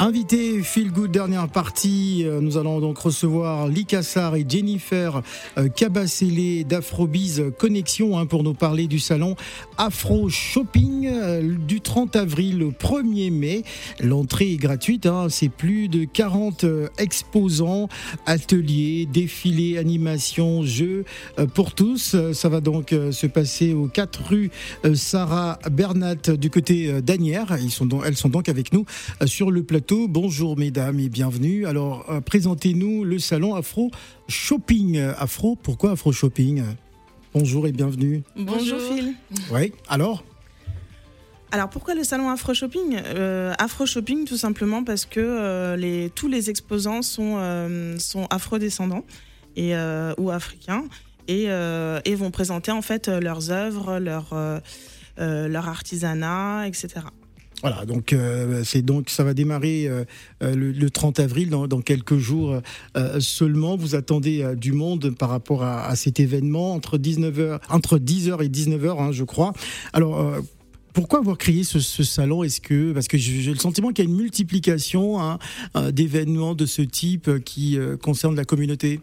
Invité Feel Good dernière partie, euh, nous allons donc recevoir Likassar et Jennifer euh, Cabacele d'Afrobiz Connexion hein, pour nous parler du salon Afro Shopping euh, du 30 avril au 1er mai. L'entrée est gratuite, hein, c'est plus de 40 exposants, ateliers, défilés, animations, jeux pour tous. Ça va donc se passer aux 4 rue Sarah Bernat du côté d'Anières. Elles sont donc avec nous sur le plateau Bonjour mesdames et bienvenue. Alors euh, présentez-nous le salon Afro Shopping. Afro, pourquoi Afro Shopping? Bonjour et bienvenue. Bonjour, Phil. Oui, alors? Alors pourquoi le salon Afro Shopping? Euh, Afro Shopping tout simplement parce que euh, les, tous les exposants sont, sont afro-descendants et, ou africains et, et, vont présenter en fait leurs œuvres, leur, leur artisanat, etc. Voilà, donc euh, c'est donc ça va démarrer euh, euh, le, 30 avril dans, quelques jours seulement. Vous attendez du monde par rapport à, cet événement entre 19h, entre 10h et 19h, hein, je crois. Alors pourquoi avoir créé ce, salon? Est-ce que parce que j'ai le sentiment qu'il y a une multiplication hein, d'événements de ce type qui concernent la communauté?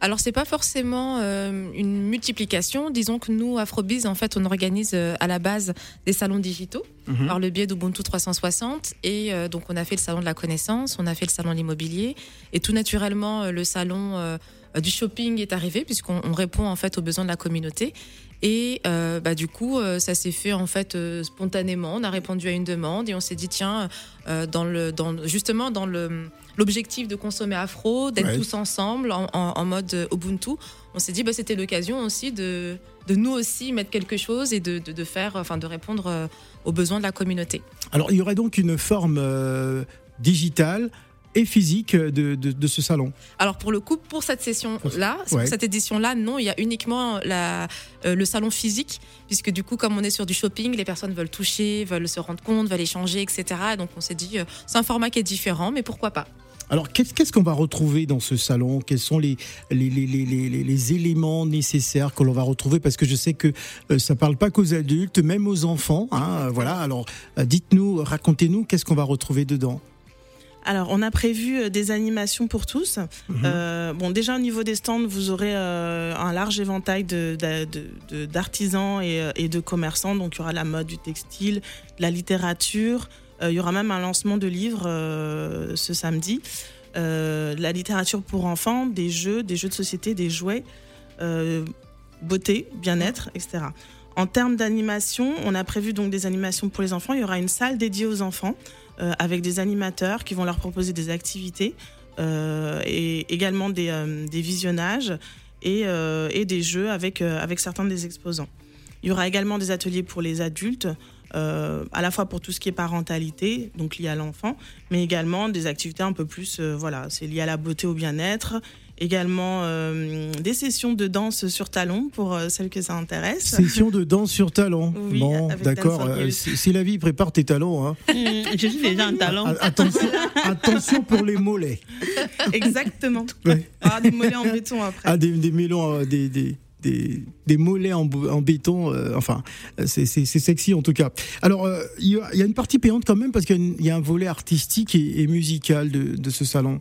Alors c'est pas forcément euh, une multiplication. Disons que nous, Afrobiz, en fait, on organise euh, à la base des salons digitaux mhm. par le biais d'Ubuntu 360. Et euh, donc on a fait le salon de la connaissance, on a fait le salon de l'immobilier, et tout naturellement le salon du shopping est arrivé puisqu'on répond en fait aux besoins de la communauté. Et bah, du coup, ça s'est fait en fait spontanément. On a répondu à une demande et on s'est dit tiens, dans le, dans, justement dans le l'objectif de consommer afro, d'être tous ensemble en, mode Ubuntu, on s'est dit bah, c'était l'occasion aussi de, de nous aussi mettre quelque chose et de, de, faire, enfin de répondre euh, aux besoins de la communauté. Alors il y aurait donc une forme euh, digitale et physique de, de, ce salon Alors pour le coup, pour cette session-là, pour cette édition-là, non, il y a uniquement la, euh, le salon physique, puisque du coup, comme on est sur du shopping, les personnes veulent toucher, veulent se rendre compte, veulent échanger, etc. Donc on s'est dit, c'est un format qui est différent, mais pourquoi pas alors, qu'est-ce qu'on va retrouver dans ce salon? Quels sont les, les, éléments nécessaires que l'on va retrouver? Parce que je sais que euh, ça ne parle pas qu'aux adultes, même aux enfants. Hein, voilà. Alors, euh, dites-nous, racontez-nous, qu'est-ce qu'on va retrouver dedans? Alors, on a prévu euh, des animations pour tous. Mhm. bon, déjà au niveau des stands, vous aurez un large éventail d'artisans de, et, de commerçants. Donc, il y aura la mode, du textile, de la littérature, euh, il y aura même un lancement de livres euh, ce samedi. Euh, la littérature pour enfants, des jeux, des jeux de société, des jouets, beauté, bien-être, etc. En termes d'animation, on a prévu donc des animations pour les enfants. Il y aura une salle dédiée aux enfants avec des animateurs qui vont leur proposer des activités et également des, visionnages et, et, des jeux avec, avec certains des exposants. Il y aura également des ateliers pour les adultes euh, à la fois pour tout ce qui est parentalité, donc lié à l'enfant, mais également des activités un peu plus, euh, voilà, c'est lié à la beauté, au bien-être. Également euh, des sessions de danse sur talon pour celles que ça intéresse. Sessions de danse sur talon. Oui, bon, d'accord. c'est la vie, prépare tes talons. Hein. Mmh, je suis déjà un talon. Attention, attention pour les mollets. Exactement. Ah, des mollets en béton après. Ah, des, des mélons, des, des, des, mollets en, béton. Euh, enfin, c'est sexy en tout cas. Alors, euh, il y, a une partie payante quand même parce qu'il y, a un volet artistique et, musical de, ce salon.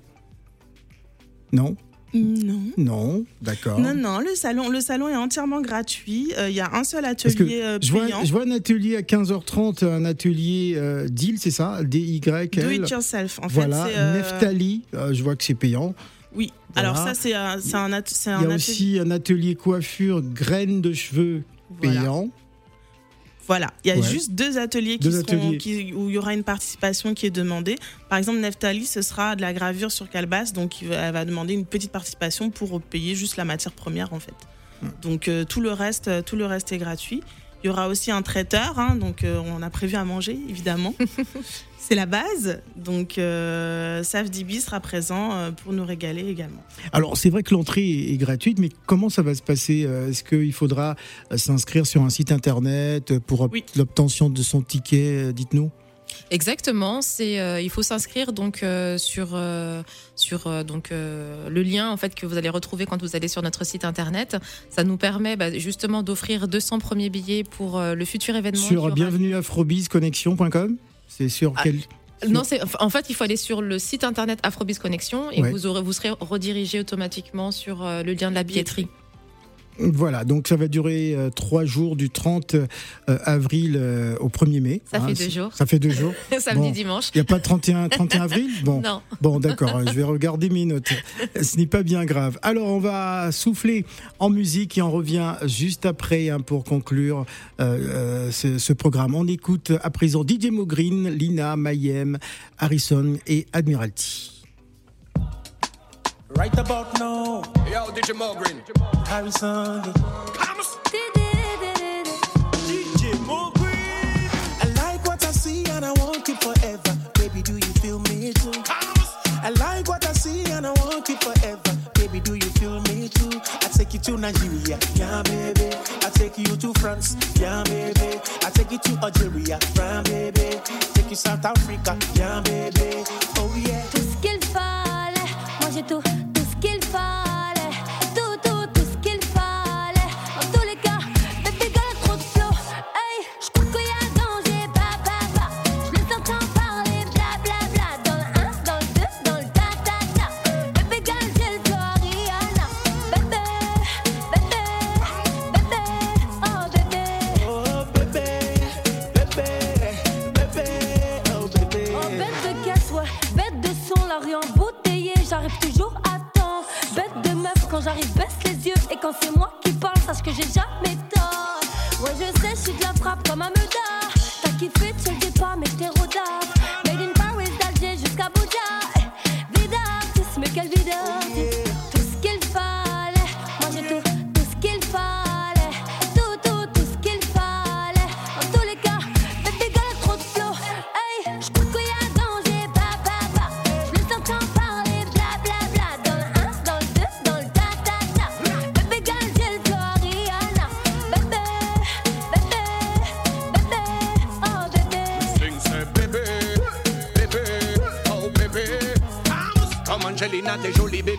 Non? Non. Non, d'accord. Non, non, le salon, le salon est entièrement gratuit. Euh, il y a un seul atelier je vois, je vois un atelier à 15h30, un atelier d'île, c'est ça? D-Y. Do it yourself. En voilà, fait, Neftali, je vois que c'est payant. Oui, alors ça, c'est un, un, Il y a aussi un atelier coiffure, graines de cheveux payant. Voilà, il y a juste deux ateliers, qui Qui, où il y aura une participation qui est demandée. Par exemple, Neftali, ce sera de la gravure sur calebasse, donc elle va demander une petite participation pour payer juste la matière première en fait. Donc euh, tout le reste, tout le reste est gratuit. Il y aura aussi un traiteur, hein, donc euh, on a prévu à manger évidemment. c'est la base. Donc, euh, Safdibi sera présent euh, pour nous régaler également. Alors, c'est vrai que l'entrée est, gratuite, mais comment ça va se passer euh, Est-ce qu'il faudra s'inscrire sur un site internet pour l'obtention de son ticket Dites-nous? Exactement, c'est euh, il faut s'inscrire donc euh, sur euh, sur donc le lien en fait que vous allez retrouver quand vous allez sur notre site internet. Ça nous permet bah, justement d'offrir 200 premiers billets pour le futur événement. Sur bienvenueafrobizconnexion.com. C'est sur ah, quel non, c'est en fait il faut aller sur le site internet Afrobiz Connexion et vous aurez vous serez redirigé automatiquement sur le lien de la billetterie. Voilà, donc ça va durer euh, trois jours du 30 euh, avril euh, au 1er mai. Ça fait hein, deux jours. Ça fait deux jours. Samedi, dimanche. Il n'y a pas 31, 31 avril? Bon, non. bon d'accord, je vais regarder mes notes. Ce n'est pas bien grave. Alors, on va souffler en musique et on revient juste après hein, pour conclure ce, ce, programme. On écoute à présent DJ Mogreen, Lina, Mayem, Harrison et Admiralty. Right about now. Yo, DJ Morgan. Harrison. DJ Morgan. I like what I see and I want it forever. Baby, do you feel me too? I like what I see and I want it forever. Baby, do you feel me too? I take you to Nigeria, yeah, baby. I take you to France, yeah, baby. I take you to Algeria, yeah, baby. Take you South Africa, yeah, baby. Oh yeah. Tout ce qu'il fallait, moi j'ai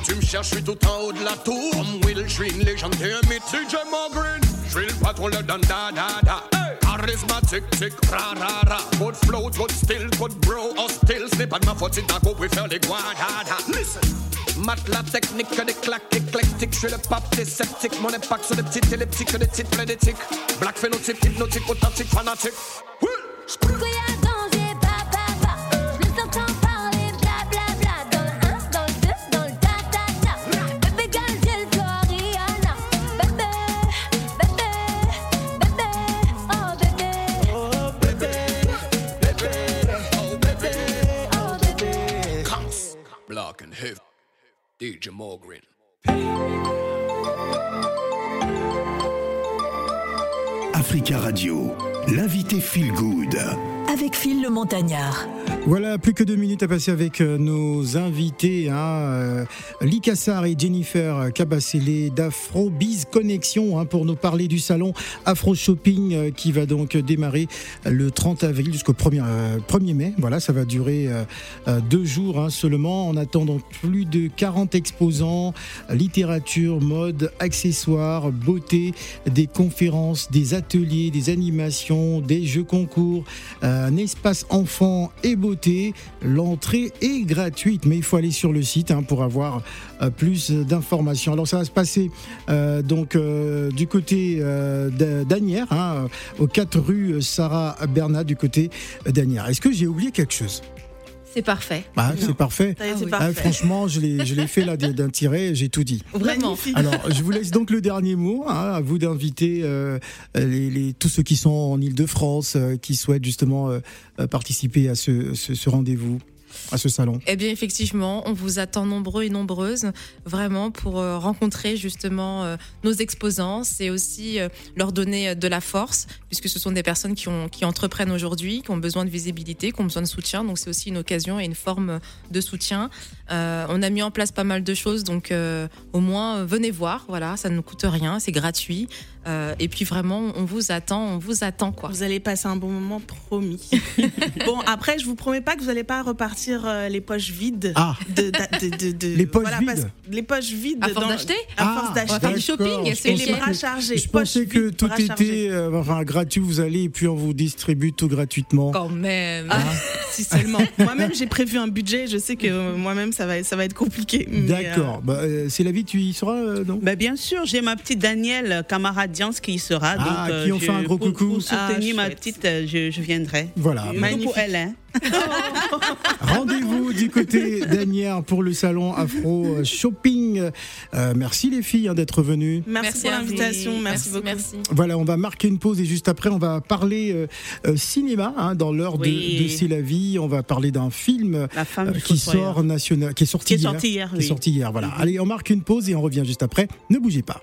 tout. je suis tout en haut de la tour. Comme Will, je suis une légende et un mythe. DJ Morgan, je suis le patron, le don da da da. Charismatique, tic, ra ra ra. Good flow, good still, good bro, hostile. Ce n'est pas de ma faute si t'as compris faire les guadada. Listen. Mat la technique, des claques éclectiques. Je suis le pape des sceptiques. Mon impact sur des petites elliptiques, des titres frénétiques. Black phénotype, hypnotique, authentique, fanatique. DJ Africa Radio, l'invité Feel Good. Avec Phil le Montagnard. Voilà, plus que deux minutes à passer avec euh, nos invités, hein, euh, et Jennifer Cabacele d'Afro Biz Connexion hein, pour nous parler du salon Afro Shopping euh, qui va donc démarrer le 30 avril jusqu'au 1er, 1er, mai. Voilà, ça va durer deux jours hein, seulement en attendant plus de 40 exposants, littérature, mode, accessoires, beauté, des conférences, des ateliers, des animations, des jeux concours, espace enfant et beauté L'entrée est gratuite, mais il faut aller sur le site hein, pour avoir euh, plus d'informations. Alors ça va se passer euh, donc euh, du côté d'Anières, hein, aux 4 rue Sarah Bernat du côté d'Anières. Est-ce que j'ai oublié quelque chose? C'est parfait. Ah, c'est parfait. Ah, franchement, je l'ai fait là d'un tiret, j'ai tout dit. Vraiment. Alors, je vous laisse donc le dernier mot, hein, à vous d'inviter les, tous ceux qui sont en Ile-de-France, qui souhaitent justement participer à ce rendez-vous à ce salon Eh bien, effectivement, on vous attend nombreux et nombreuses, vraiment, pour euh, rencontrer justement euh, nos exposants. C'est aussi euh, leur donner de la force, puisque ce sont des personnes qui, ont, qui entreprennent aujourd'hui, qui ont besoin de visibilité, qui ont besoin de soutien. Donc, c'est aussi une occasion et une forme de soutien. on a mis en place pas mal de choses, donc au moins, venez voir. Voilà, ça ne nous coûte rien, c'est gratuit. Euh, et puis vraiment, on vous attend, on vous attend quoi. Vous allez passer un bon moment, promis. bon, après, je vous promets pas que vous n'allez pas repartir euh, les poches vides. Ah. De, de- de- de- Les poches voilà, parce- vides Les poches vides. À force d'acheter À Ah, force On va d'acheter. faire du shopping, D'accord, et les bras chargés. Je poches pensais que vides, tout était euh, enfin, gratuit, vous allez et puis on vous distribue tout gratuitement. Quand même. Ah, si seulement. Moi-même, j'ai prévu un budget. Je sais que euh, moi-même, ça va, ça va être compliqué. D'accord. Bah, euh, c'est la vie, tu y seras, euh, non? Bah, bien sûr, j'ai ma petite Danielle, camarade Diance, qui y sera. Ah, donc, qui on fait un gros pour- coucou. Pour soutenir Ah, ma petite, euh, je, je viendrai. Voilà. Magnifique. pour elle, hein. Rendez-vous du côté d'Anières pour le salon Afro Shopping. Euh, merci les filles hein, d'être venues. Merci, pour à vous. l'invitation. Merci, beaucoup. Merci. Voilà, on va marquer une pause et juste après, on va parler euh, euh, cinéma hein, dans l'heure de- Oui. de, C'est la vie. On va parler d'un film euh, qui sort national, qui est sorti Qui est hier. sorti hier, Qui est oui. sorti hier, voilà. Allez, on marque une pause et on revient juste après. Ne bougez pas.